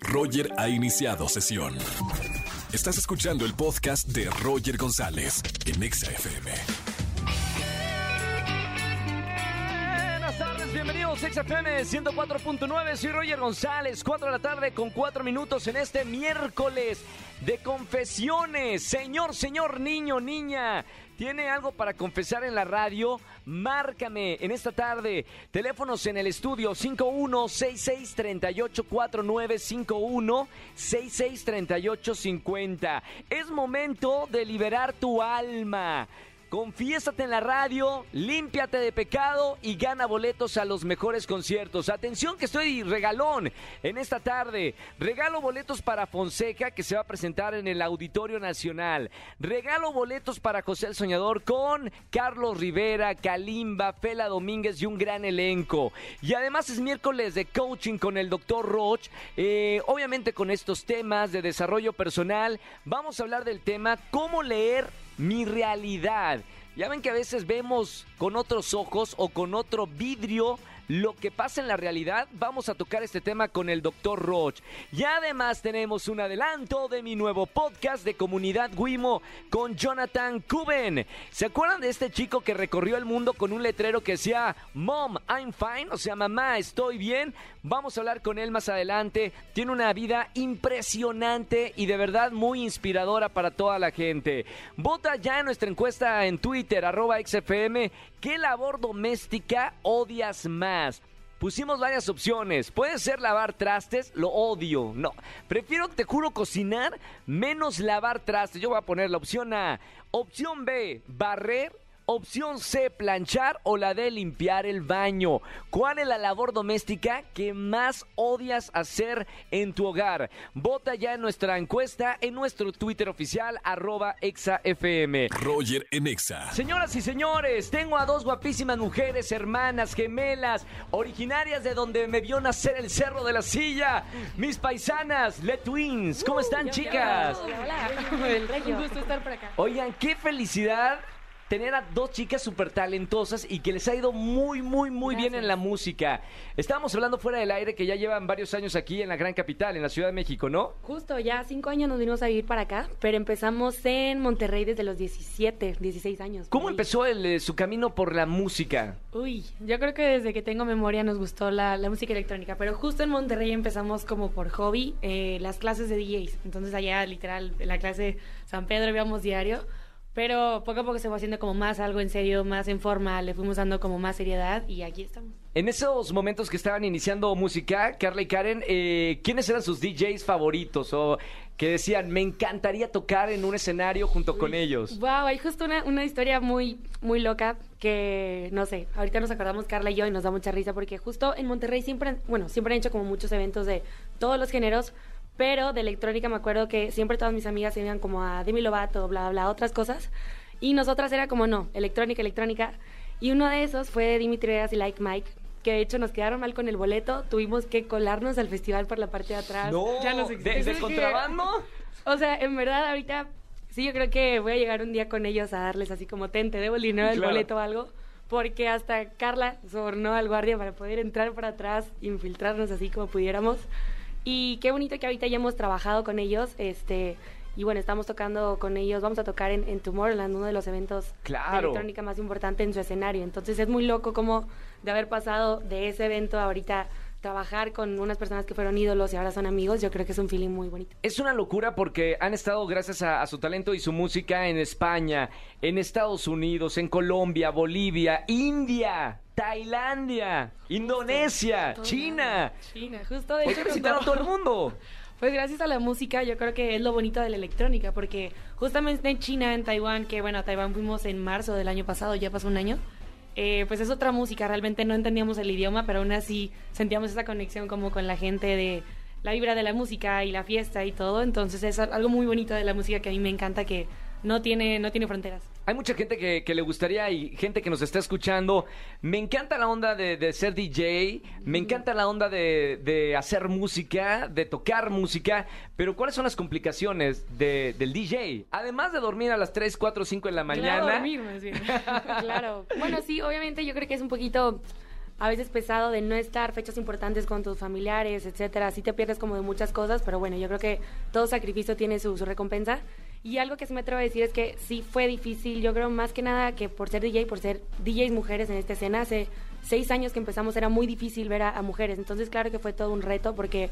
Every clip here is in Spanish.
Roger ha iniciado sesión. Estás escuchando el podcast de Roger González en Exa FM. Buenas tardes, bienvenidos a XFM 104.9, soy Roger González, 4 de la tarde con 4 minutos en este miércoles de confesiones. Señor, señor, niño, niña, ¿tiene algo para confesar en la radio? Márcame en esta tarde. Teléfonos en el estudio 5166384951 663850. Es momento de liberar tu alma. Confiésate en la radio, límpiate de pecado y gana boletos a los mejores conciertos. Atención que estoy regalón en esta tarde. Regalo boletos para Fonseca que se va a presentar en el Auditorio Nacional. Regalo boletos para José el Soñador con Carlos Rivera, Kalimba, Fela Domínguez y un gran elenco. Y además es miércoles de coaching con el doctor Roch. Eh, obviamente con estos temas de desarrollo personal vamos a hablar del tema cómo leer mi realidad. Ya ven que a veces vemos con otros ojos o con otro vidrio lo que pasa en la realidad, vamos a tocar este tema con el doctor Roch. Y además tenemos un adelanto de mi nuevo podcast de Comunidad Wimo con Jonathan Cuben. ¿Se acuerdan de este chico que recorrió el mundo con un letrero que decía Mom, I'm fine? O sea, mamá, estoy bien. Vamos a hablar con él más adelante. Tiene una vida impresionante y de verdad muy inspiradora para toda la gente. Vota ya en nuestra encuesta en Twitter, arroba XFM. ¿Qué labor doméstica odias más? Pusimos varias opciones. Puede ser lavar trastes, lo odio. No, prefiero, te juro, cocinar menos lavar trastes. Yo voy a poner la opción A. Opción B, barrer Opción C, planchar o la de limpiar el baño. ¿Cuál es la labor doméstica que más odias hacer en tu hogar? Vota ya en nuestra encuesta en nuestro Twitter oficial, arroba exafm. Roger en Exa. Señoras y señores, tengo a dos guapísimas mujeres, hermanas, gemelas, originarias de donde me vio nacer el Cerro de la Silla. Mis paisanas, Le Twins. ¿Cómo están, chicas? Hola, Un gusto estar por acá. Oigan, qué felicidad tener a dos chicas súper talentosas y que les ha ido muy, muy, muy bien en la música. Estábamos hablando fuera del aire que ya llevan varios años aquí en la gran capital, en la Ciudad de México, ¿no? Justo, ya cinco años nos vinimos a vivir para acá, pero empezamos en Monterrey desde los 17, 16 años. ¿Cómo empezó el, eh, su camino por la música? Uy, yo creo que desde que tengo memoria nos gustó la, música electrónica, pero justo en Monterrey empezamos como por hobby eh, las clases de DJs. Entonces allá literal, en la clase San Pedro íbamos diario pero poco a poco se fue haciendo como más algo en serio, más en forma, le fuimos dando como más seriedad y aquí estamos. En esos momentos que estaban iniciando música, Carla y Karen, eh, ¿quiénes eran sus DJs favoritos? O que decían, me encantaría tocar en un escenario junto con ellos. Wow, hay justo una, una, historia muy, muy loca que, no sé, ahorita nos acordamos Carla y yo y nos da mucha risa porque justo en Monterrey siempre, bueno, siempre han hecho como muchos eventos de todos los géneros, pero de electrónica me acuerdo que siempre todas mis amigas se iban como a Demi Lovato, bla, bla, otras cosas. Y nosotras era como, no, electrónica, electrónica. Y uno de esos fue Dimitri Vegas y Like Mike, que de hecho nos quedaron mal con el boleto. Tuvimos que colarnos al festival por la parte de atrás. No, ya nos ¿De, contrabando? o sea, en verdad ahorita sí yo creo que voy a llegar un día con ellos a darles así como, ten, te debo el dinero del boleto o algo. Porque hasta Carla sobornó al guardia para poder entrar por atrás, infiltrarnos así como pudiéramos. Y qué bonito que ahorita ya hemos trabajado con ellos, este, y bueno, estamos tocando con ellos, vamos a tocar en, en Tomorrowland, uno de los eventos de electrónica más importante en su escenario. Entonces es muy loco como de haber pasado de ese evento a ahorita trabajar con unas personas que fueron ídolos y ahora son amigos, yo creo que es un feeling muy bonito. Es una locura porque han estado, gracias a, su talento y su música, en España, en Estados Unidos, en Colombia, Bolivia, India. Tailandia, Indonesia, China. China, justo de hecho. visitaron todo el mundo. Pues gracias a la música, yo creo que es lo bonito de la electrónica, porque justamente en China, en Taiwán, que bueno, a Taiwán fuimos en marzo del año pasado, ya pasó un año, eh, pues es otra música, realmente no entendíamos el idioma, pero aún así sentíamos esa conexión como con la gente de la vibra de la música y la fiesta y todo, entonces es algo muy bonito de la música que a mí me encanta que no tiene, no tiene fronteras. Hay mucha gente que, le gustaría y gente que nos está escuchando. Me encanta la onda de, ser DJ, me encanta la onda de, hacer música, de tocar música, pero ¿cuáles son las complicaciones del DJ? Además de dormir a las 3, 4, 5 en la mañana. Claro, dormir, claro. Bueno, sí, obviamente yo creo que es un poquito a veces pesado de no estar fechas importantes con tus familiares, etcétera. Así te pierdes como de muchas cosas, pero bueno, yo creo que todo sacrificio tiene su, su recompensa. Y algo que sí me atrevo a decir es que sí fue difícil, yo creo más que nada que por ser DJ, por ser DJs mujeres en esta escena, hace seis años que empezamos era muy difícil ver a, a mujeres. Entonces claro que fue todo un reto porque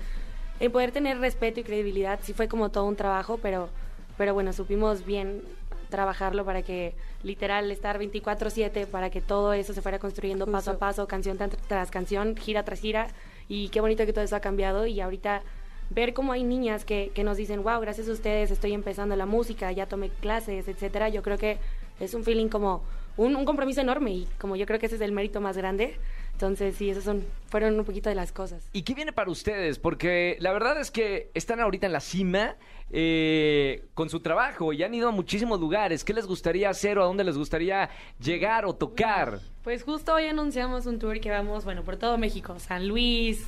el poder tener respeto y credibilidad sí fue como todo un trabajo, pero, pero bueno, supimos bien trabajarlo para que literal estar 24/7 para que todo eso se fuera construyendo paso a paso, canción tras, tras canción, gira tras gira. Y qué bonito que todo eso ha cambiado. Y ahorita ver cómo hay niñas que, que nos dicen, wow, gracias a ustedes estoy empezando la música, ya tomé clases, etcétera, yo creo que es un feeling como un, un compromiso enorme y como yo creo que ese es el mérito más grande. Entonces, sí, esas son, fueron un poquito de las cosas. ¿Y qué viene para ustedes? Porque la verdad es que están ahorita en la cima eh, con su trabajo y han ido a muchísimos lugares. ¿Qué les gustaría hacer o a dónde les gustaría llegar o tocar? Pues justo hoy anunciamos un tour que vamos, bueno, por todo México, San Luis,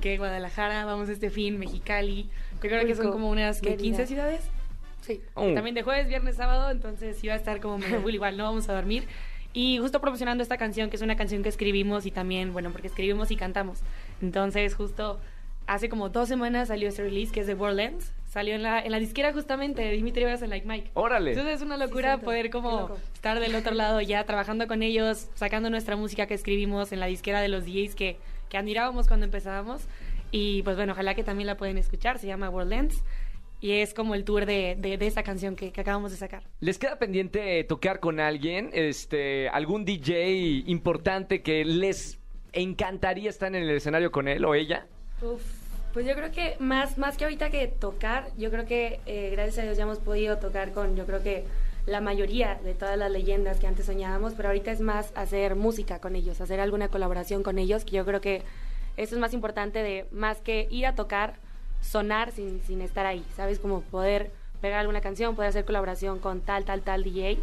que Guadalajara, vamos este fin, Mexicali. Yo creo que son como unas que 15 ciudades. Sí. Oh. También de jueves, viernes, sábado, entonces iba a estar como medio full igual, no vamos a dormir. Y justo promocionando esta canción, que es una canción que escribimos y también, bueno, porque escribimos y cantamos. Entonces, justo hace como dos semanas salió este release, que es de Worldlands. Salió en la, en la disquera justamente de Dimitri Vegas en Like Mike. Órale. Entonces es una locura cierto. poder Qué como estar del otro lado ya trabajando con ellos, sacando nuestra música que escribimos en la disquera de los DJs que, que admirábamos cuando empezábamos. Y pues bueno, ojalá que también la pueden escuchar, se llama Worldlands. Y es como el tour de, de, de esta canción que, que acabamos de sacar. ¿Les queda pendiente tocar con alguien? Este, algún DJ importante que les encantaría estar en el escenario con él o ella? Uf, pues yo creo que más, más que ahorita que tocar, yo creo que eh, gracias a Dios ya hemos podido tocar con, yo creo que la mayoría de todas las leyendas que antes soñábamos, pero ahorita es más hacer música con ellos, hacer alguna colaboración con ellos, que yo creo que eso es más importante de más que ir a tocar, sonar sin, sin estar ahí, ¿sabes? Como poder pegar alguna canción, poder hacer colaboración con tal, tal, tal DJ,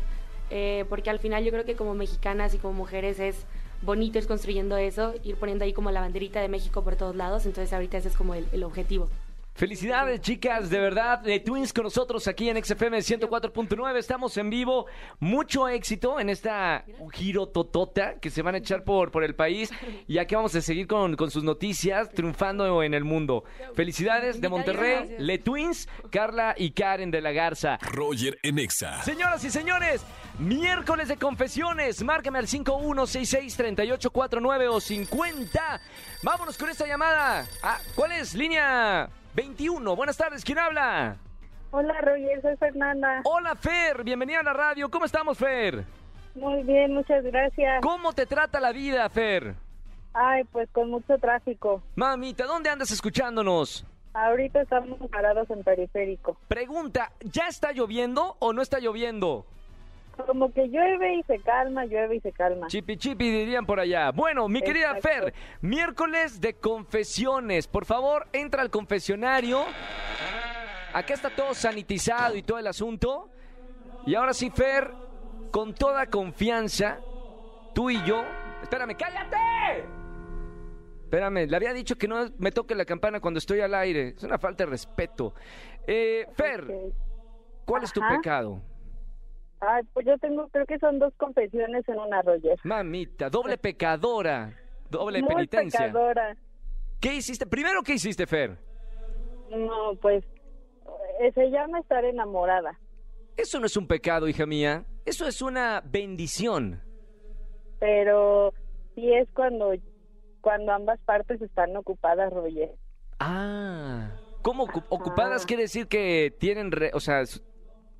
eh, porque al final yo creo que como mexicanas y como mujeres es bonito ir construyendo eso, ir poniendo ahí como la banderita de México por todos lados, entonces ahorita ese es como el, el objetivo. Felicidades, chicas, de verdad. De Twins con nosotros aquí en XFM 104.9. Estamos en vivo. Mucho éxito en esta giro totota que se van a echar por, por el país. Y aquí vamos a seguir con, con sus noticias, triunfando en el mundo. Felicidades de Monterrey. Le Twins, Carla y Karen de la Garza. Roger en Exa. Señoras y señores, miércoles de confesiones. Márcame al 5166-3849 o 50. Vámonos con esta llamada. Ah, ¿Cuál es? Línea 21. Buenas tardes, ¿quién habla? Hola Roger, soy Fernanda. Hola, Fer. Bienvenida a la radio. ¿Cómo estamos, Fer? Muy bien, muchas gracias. ¿Cómo te trata la vida, Fer? Ay, pues con mucho tráfico. Mamita, ¿dónde andas escuchándonos? Ahorita estamos parados en periférico. Pregunta, ¿ya está lloviendo o no está lloviendo? Como que llueve y se calma, llueve y se calma. Chipi chipi dirían por allá. Bueno, mi querida Exacto. Fer, miércoles de confesiones. Por favor, entra al confesionario. Acá está todo sanitizado y todo el asunto. Y ahora sí, Fer, con toda confianza, tú y yo. Espérame, cállate. Espérame, le había dicho que no me toque la campana cuando estoy al aire. Es una falta de respeto. Eh, Fer. ¿cuál es tu Ajá. pecado? Ay, pues yo tengo, creo que son dos confesiones en una Roger. Mamita, doble pecadora, doble Muy penitencia. pecadora. ¿Qué hiciste? Primero, ¿qué hiciste, Fer? No, pues se llama estar enamorada. Eso no es un pecado, hija mía. Eso es una bendición. Pero sí es cuando, cuando ambas partes están ocupadas, Roger. Ah. ¿Cómo Ajá. ocupadas quiere decir que tienen, re- o sea,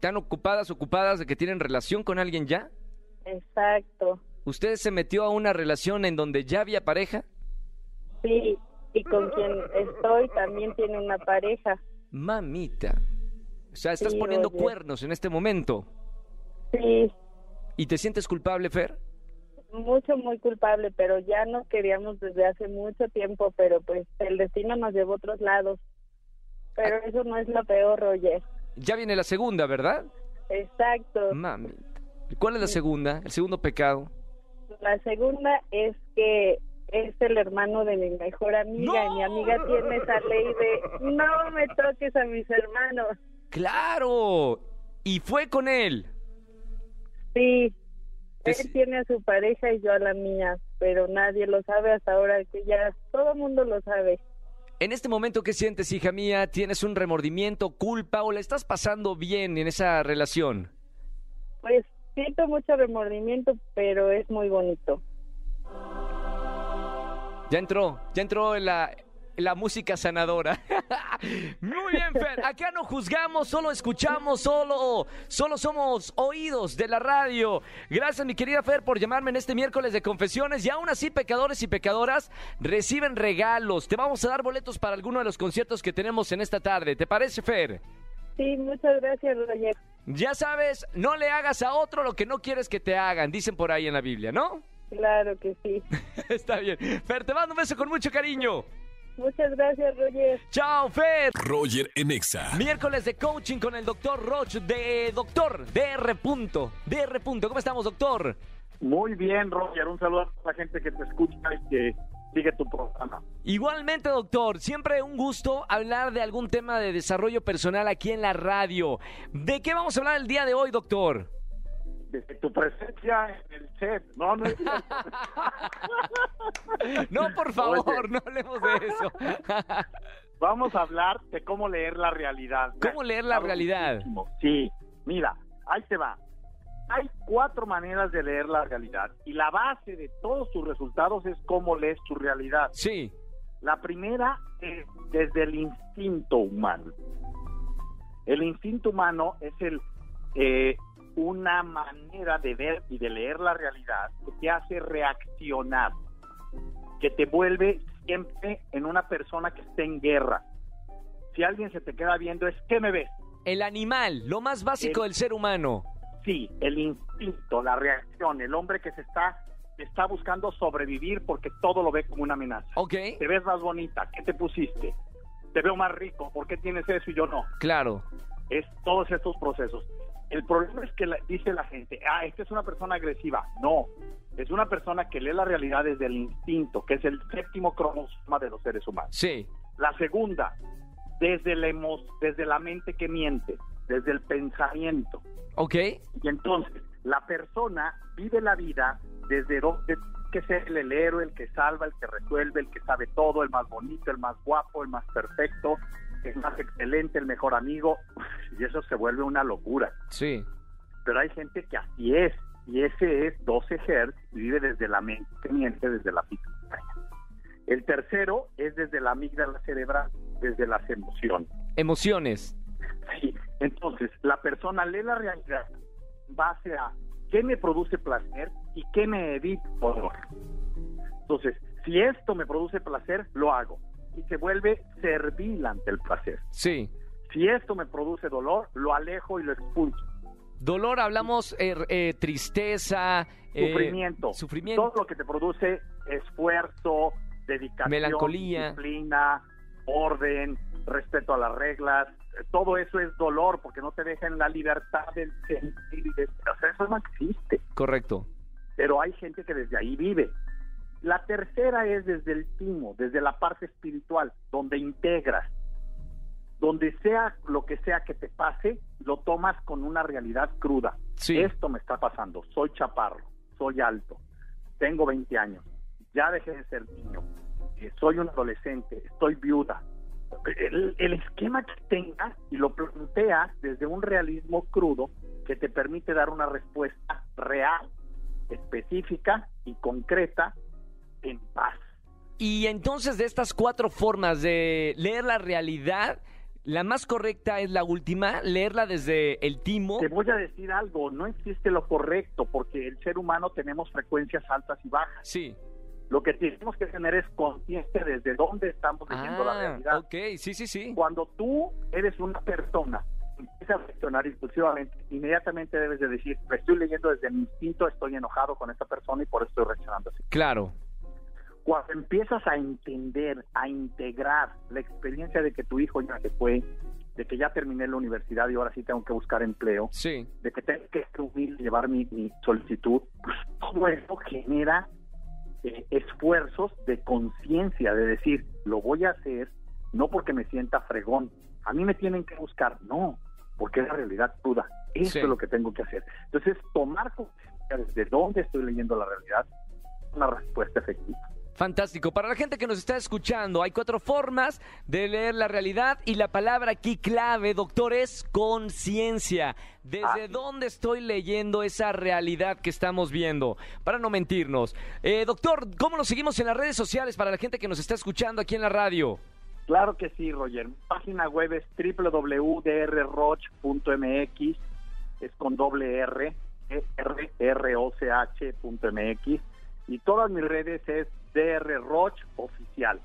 están ocupadas, ocupadas de que tienen relación con alguien ya? Exacto. ¿Usted se metió a una relación en donde ya había pareja? Sí, y con quien estoy también tiene una pareja. Mamita. O sea, estás Sí, poniendo oye. cuernos en este momento. Sí, ¿Y te sientes culpable, Fer? mucho, muy culpable, pero ya nos queríamos desde hace mucho tiempo, pero pues el destino nos llevó a otros lados. Pero eso no es lo peor, Roger. Ya viene la segunda, ¿verdad? Exacto. Mamita. ¿Y ¿Cuál es la segunda? El segundo pecado. La segunda es que es el hermano de mi mejor amiga y mi amiga tiene esa ley de no me toques a mis hermanos. ¡Claro! Y fue con él. Sí, él tiene a su pareja y yo a la mía. pero nadie lo sabe hasta ahora que ya todo el mundo lo sabe. En este momento, ¿qué sientes, hija mía? ¿Tienes un remordimiento, culpa o la estás pasando bien en esa relación? Pues siento mucho remordimiento, pero es muy bonito. Ya entró, ya entró en la, la música sanadora. Muy bien, Fer. Acá no juzgamos, solo escuchamos, solo, solo somos oídos de la radio. Gracias, mi querida Fer, por llamarme en este miércoles de confesiones. Y aún así, pecadores y pecadoras reciben regalos. Te vamos a dar boletos para alguno de los conciertos que tenemos en esta tarde. ¿Te parece, Fer? Sí, muchas gracias, Roger. Ya sabes, no le hagas a otro lo que no quieres que te hagan, dicen por ahí en la Biblia, ¿no? Claro que sí. Está bien. Fer, te mando un beso con mucho cariño. Muchas gracias, Roger. Chao, Fer. Roger en Exa. Miércoles de coaching con el doctor Roch de Doctor DR. Punto, DR. Punto. ¿Cómo estamos, doctor? Muy bien, Roger. Un saludo a la gente que te escucha y que sigue tu programa. Igualmente, doctor, siempre un gusto hablar de algún tema de desarrollo personal aquí en la radio. ¿De qué vamos a hablar el día de hoy, doctor? Desde tu presencia en el set. No, no es. No, por favor, Oye. no hablemos de eso. Vamos a hablar de cómo leer la realidad. ¿Cómo leer la realidad? Sí, mira, ahí te va. Hay cuatro maneras de leer la realidad y la base de todos tus resultados es cómo lees tu realidad. Sí, La primera es desde el instinto humano. El instinto humano es el eh, una manera de ver y de leer la realidad que te hace reaccionar, que te vuelve siempre en una persona que esté en guerra. Si alguien se te queda viendo es ¿qué me ves? el animal, lo más básico El- del ser humano. Sí, el instinto, la reacción, el hombre que se está está buscando sobrevivir porque todo lo ve como una amenaza. Ok, Te ves más bonita, ¿qué te pusiste? Te veo más rico, ¿por qué tienes eso y yo no? claro. Es todos estos procesos. El problema es que la- dice la gente, ah, esta es una persona agresiva. No, es una persona que lee la realidad desde el instinto, que es el séptimo cromosoma de los seres humanos. Sí, La segunda, desde la, desde la mente que miente, desde el pensamiento. ok, Y entonces, la persona vive la vida desde donde que ser el héroe, el que salva, el que resuelve, el que sabe todo, el más bonito, el más guapo, el más perfecto, el más excelente, el mejor amigo. Y eso se vuelve una locura. sí, Pero hay gente que así es. Y ese es 12 Hz y vive desde la mente miente, desde la pituitaria. El tercero es desde la amígdala cerebral, desde las emociones. emociones. Sí, entonces la persona lee la realidad en base a qué me produce placer y qué me evita dolor. Entonces, si esto me produce placer, lo hago. Y se vuelve servil ante el placer. Sí. Si esto me produce dolor, lo alejo y lo expulso. Dolor, hablamos eh, eh, tristeza, eh, Sufrimiento. sufrimiento. Todo lo que te produce esfuerzo, dedicación, Melancolía. disciplina, orden, respeto a las reglas. eh, Todo eso es dolor porque no te deja en la libertad del sentir. O sea, eso no existe. Correcto. Pero hay gente que desde ahí vive. La tercera es desde el timo, desde la parte espiritual, donde integras. Donde sea lo que sea que te pase, lo tomas con una realidad cruda. Sí. Esto me está pasando. Soy chaparro, soy alto, tengo 20 años, ya dejé de ser niño, eh, soy un adolescente, estoy viuda. El, el esquema que tengas y lo planteas desde un realismo crudo que te permite dar una respuesta real, específica y concreta en paz. Y entonces de estas cuatro formas de leer la realidad, la más correcta es la última, leerla desde el timo. Te voy a decir algo, no existe lo correcto porque el ser humano tenemos frecuencias altas y bajas. Sí. Lo que tenemos que tener es conciencia desde dónde estamos leyendo la Ah, realidad. ok, sí, sí, sí. Cuando tú eres una persona que empieza a reaccionar impulsivamente, inmediatamente debes de decir, estoy leyendo desde mi instinto, estoy enojado con esta persona y por eso estoy reaccionando así. Claro. Cuando empiezas a entender, a integrar la experiencia de que tu hijo ya se fue, de que ya terminé la universidad y ahora sí tengo que buscar empleo, Sí. de que tengo que escribir, llevar mi, mi solicitud, pues todo eso genera eh, esfuerzos de conciencia, de decir, lo voy a hacer no porque me sienta fregón, a mí me tienen que buscar, no, porque es la realidad cruda, eso Sí. es lo que tengo que hacer. Entonces, tomar conciencia desde dónde estoy leyendo la realidad una respuesta efectiva. Fantástico. Para la gente que nos está escuchando, hay cuatro formas de leer la realidad y la palabra aquí clave, doctor, es conciencia. ¿Desde Ah. dónde estoy leyendo esa realidad que estamos viendo? Para no mentirnos. Eh, doctor, ¿cómo nos seguimos en las redes sociales para la gente que nos está escuchando aquí en la radio? Claro que sí, Roger. Mi página web es www.drroch.mx, es con doble R, E R R O C H punto MX y todas mis redes es DR Roch oficial.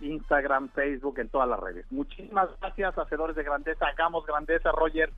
Instagram, Facebook, en todas las redes. Muchísimas gracias, hacedores de grandeza. Hagamos grandeza, Roger.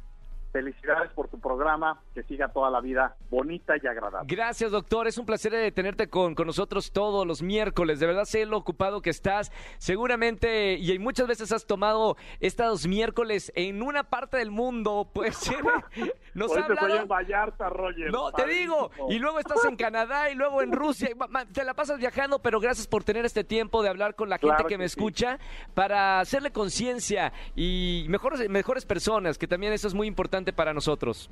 Felicidades por tu programa. Que siga toda la vida bonita y agradable. Gracias, doctor. Es un placer tenerte con, con nosotros todos los miércoles. De verdad sé lo ocupado que estás. Seguramente, y muchas veces has tomado estos miércoles en una parte del mundo. Pues nos Hoy ha te estoy hablado. en Vallarta, Roger. No, te digo. Y luego estás en Canadá y luego en Rusia. Te la pasas viajando, pero gracias por tener este tiempo de hablar con la gente Claro que, que me sí. escucha para hacerle conciencia y mejores, mejores personas, que también eso es muy importante para nosotros.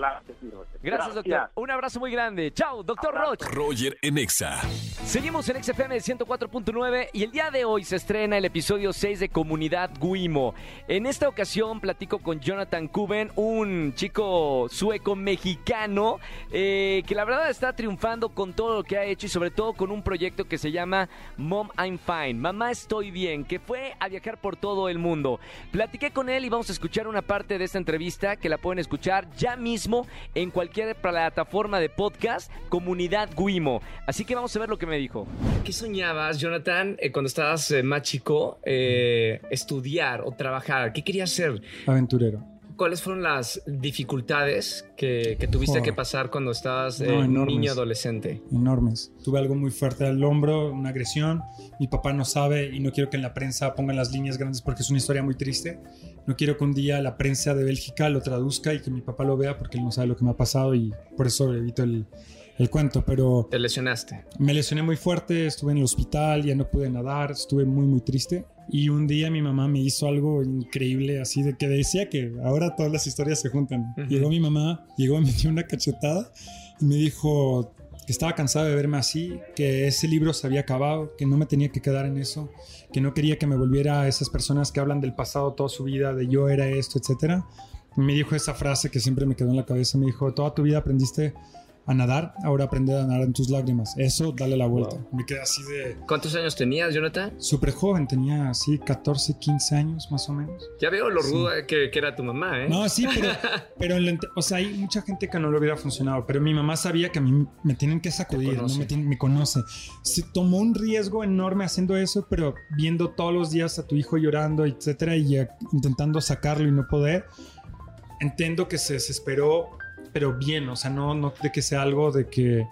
Claro que sí, Roger. Gracias, doctor. Un abrazo muy grande. Chao, doctor Roch. Roger en Exa. Seguimos en XFM 104.9 y el día de hoy se estrena el episodio 6 de Comunidad Guimo. En esta ocasión platico con Jonathan Kuben, un chico sueco mexicano eh, que la verdad está triunfando con todo lo que ha hecho y sobre todo con un proyecto que se llama Mom I'm Fine, Mamá Estoy Bien, que fue a viajar por todo el mundo. Platiqué con él y vamos a escuchar una parte de esta entrevista que la pueden escuchar ya mismo en cualquier plataforma de podcast, Comunidad Guimo. Así que vamos a ver lo que me dijo. ¿Qué soñabas, Jonathan, eh, cuando estabas eh, más chico? eh, estudiar o trabajar. ¿Qué querías ser? aventurero. ¿Cuáles fueron las dificultades que, que tuviste Joder. que pasar cuando estabas eh, No, enormes. niño adolescente? enormes. Tuve algo muy fuerte al hombro, una agresión. Mi papá no sabe y no quiero que en la prensa pongan las líneas grandes porque es una historia muy triste. No quiero que un día la prensa de Bélgica lo traduzca y que mi papá lo vea porque él no sabe lo que me ha pasado y por eso evito el, el cuento. Pero Te lesionaste. me lesioné muy fuerte, estuve en el hospital, ya no pude nadar, estuve muy, muy triste. Y un día mi mamá me hizo algo increíble, así de que decía que ahora todas las historias se juntan. Ujú. Llegó mi mamá, llegó, me dio una cachetada y me dijo que estaba cansado de verme así, que ese libro se había acabado, que no me tenía que quedar en eso, que no quería que me volviera a esas personas que hablan del pasado toda su vida, de yo era esto, etcétera. Me dijo esa frase que siempre me quedó en la cabeza, me dijo, toda tu vida aprendiste a nadar, ahora aprende a nadar en tus lágrimas. Eso, dale la vuelta. Wow. Me quedé así de ¿Cuántos años tenías, Jonathan? súper joven, tenía así 14, 15 años más o menos. Ya veo lo Sí. ruda que, que era tu mamá, ¿eh? No, sí, pero, pero en la o sea, hay mucha gente que no le hubiera funcionado, pero mi mamá sabía que a mí me tienen que sacudir, ¿no? me, tienen- me conoce. Se tomó un riesgo enorme haciendo eso, pero viendo todos los días a tu hijo llorando, etcétera, y eh, intentando sacarlo y no poder, entiendo que se desesperó, pero bien, o sea, no, no de que sea algo de que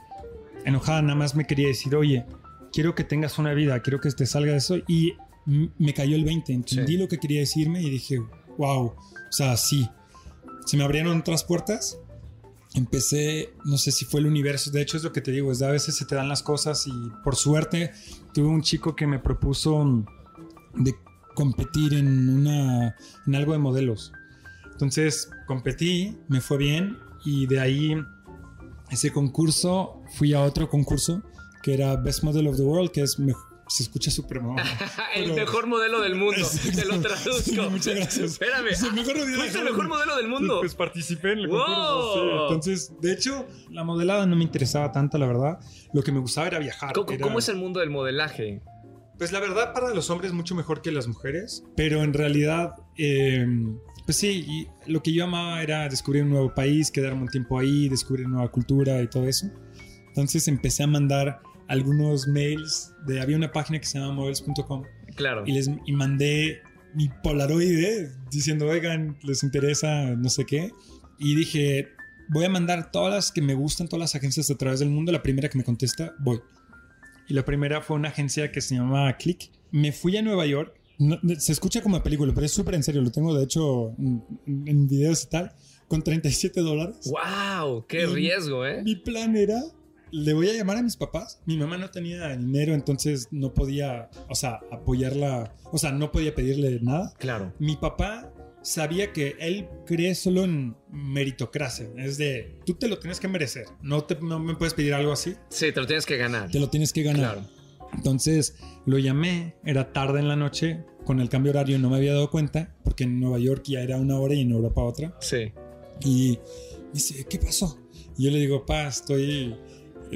enojada, nada más me quería decir, oye, quiero que tengas una vida, quiero que te salga de eso, y me cayó el 20, entendí Sí. lo que quería decirme y dije, wow, o sea, sí, se me abrieron otras puertas. Empecé, no sé si fue el universo, de hecho es lo que te digo, es de a veces se te dan las cosas y por suerte tuve un chico que me propuso mm, de competir en, una, en algo de modelos. Entonces competí, me fue bien y de ahí ese concurso fui a otro concurso que era Best Model of the World, que es se escucha súper mamón. el Pero- mejor modelo del mundo. Te lo Sí, traduzco. muchas gracias. Espérame. Es el mejor el mundo. modelo del mundo. Pues participé en el ¡Wow! concurso. sí. Entonces, de hecho, la modelada no me interesaba tanto, la verdad. Lo que me gustaba era viajar. ¿Cómo, era- cómo es el mundo del modelaje? Pues la verdad, para los hombres mucho mejor que las mujeres. Pero en realidad, eh, pues sí, y lo que yo amaba era descubrir un nuevo país, quedarme un tiempo ahí, descubrir nueva cultura y todo eso. Entonces empecé a mandar algunos mails de había una página que se llama models.com Claro. y les y mandé mi Polaroid eh, diciendo, oigan, les interesa no sé qué. Y dije, voy a mandar todas las que me gustan, todas las agencias a través del mundo. La primera que me contesta, voy. Y la primera fue una agencia que se llamaba Click. Me fui a Nueva York. No- se escucha como película, pero es súper en serio. Lo tengo, de hecho, en, en videos y tal, con 37 dólares. ¡Wow! ¡Qué Y- riesgo, eh! Mi plan era, le voy a llamar a mis papás. Mi mamá no tenía dinero, entonces no podía, o sea, apoyarla, o sea, no podía pedirle nada. Claro. Mi papá sabía que él cree solo en meritocracia. Es de, tú te lo tienes que merecer. No, te, no me puedes pedir algo así. Sí, te lo tienes que ganar. Te lo tienes que ganar. Claro. Entonces lo llamé, era tarde en la noche, con el cambio horario no me había dado cuenta, porque en Nueva York ya era una hora y en Europa otra. Sí. Y me dice, ¿qué pasó? Y yo le digo, pa, estoy,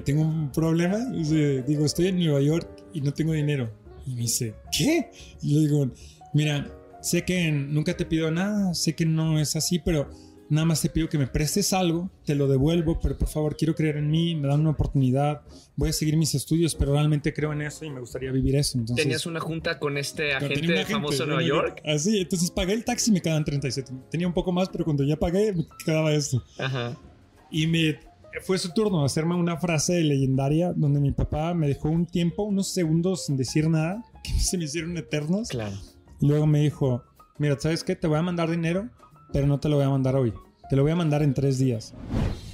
tengo un problema. Dice, digo, estoy en Nueva York y no tengo dinero. Y me dice, ¿qué? Y le digo, mira, sé que nunca te pido nada, sé que no es así, pero nada más te pido que me prestes algo, te lo devuelvo, pero por favor quiero creer en mí, me dan una oportunidad, voy a seguir mis estudios, pero realmente creo en eso y me gustaría vivir eso. Entonces, Tenías una junta con este agente agente, famoso de Nueva agente. York. Así, entonces pagué el taxi y me quedaban 37. Tenía un poco más, pero cuando ya pagué me quedaba esto. Ajá. Y me fue su turno de hacerme una frase legendaria donde mi papá me dejó un tiempo, unos segundos sin decir nada, que se me hicieron eternos. Claro. Y luego me dijo, mira, ¿sabes qué? Te voy a mandar dinero, pero no te lo voy a mandar hoy. Te lo voy a mandar en tres días.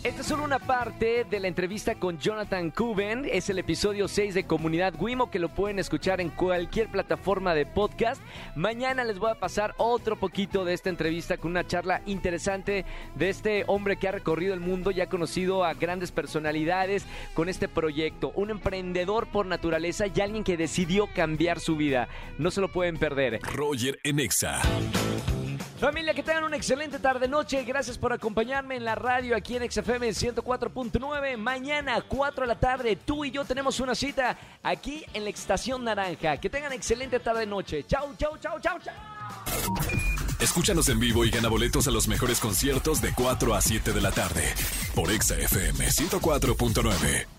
Esta es solo una parte de la entrevista con Jonathan Cuben. Es el episodio 6 de Comunidad Wimo que lo pueden escuchar en cualquier plataforma de podcast. Mañana les voy a pasar otro poquito de esta entrevista con una charla interesante de este hombre que ha recorrido el mundo y ha conocido a grandes personalidades con este proyecto. Un emprendedor por naturaleza y alguien que decidió cambiar su vida. No se lo pueden perder. Roger en Exa. Familia, que tengan una excelente tarde-noche. Gracias por acompañarme en la radio aquí en XFM 104.9. Mañana, 4 de la tarde, tú y yo tenemos una cita aquí en la Estación Naranja. Que tengan excelente tarde-noche. Chau, chau, chau, chau, chau. Escúchanos en vivo y gana boletos a los mejores conciertos de 4 a 7 de la tarde por Exa FM 104.9.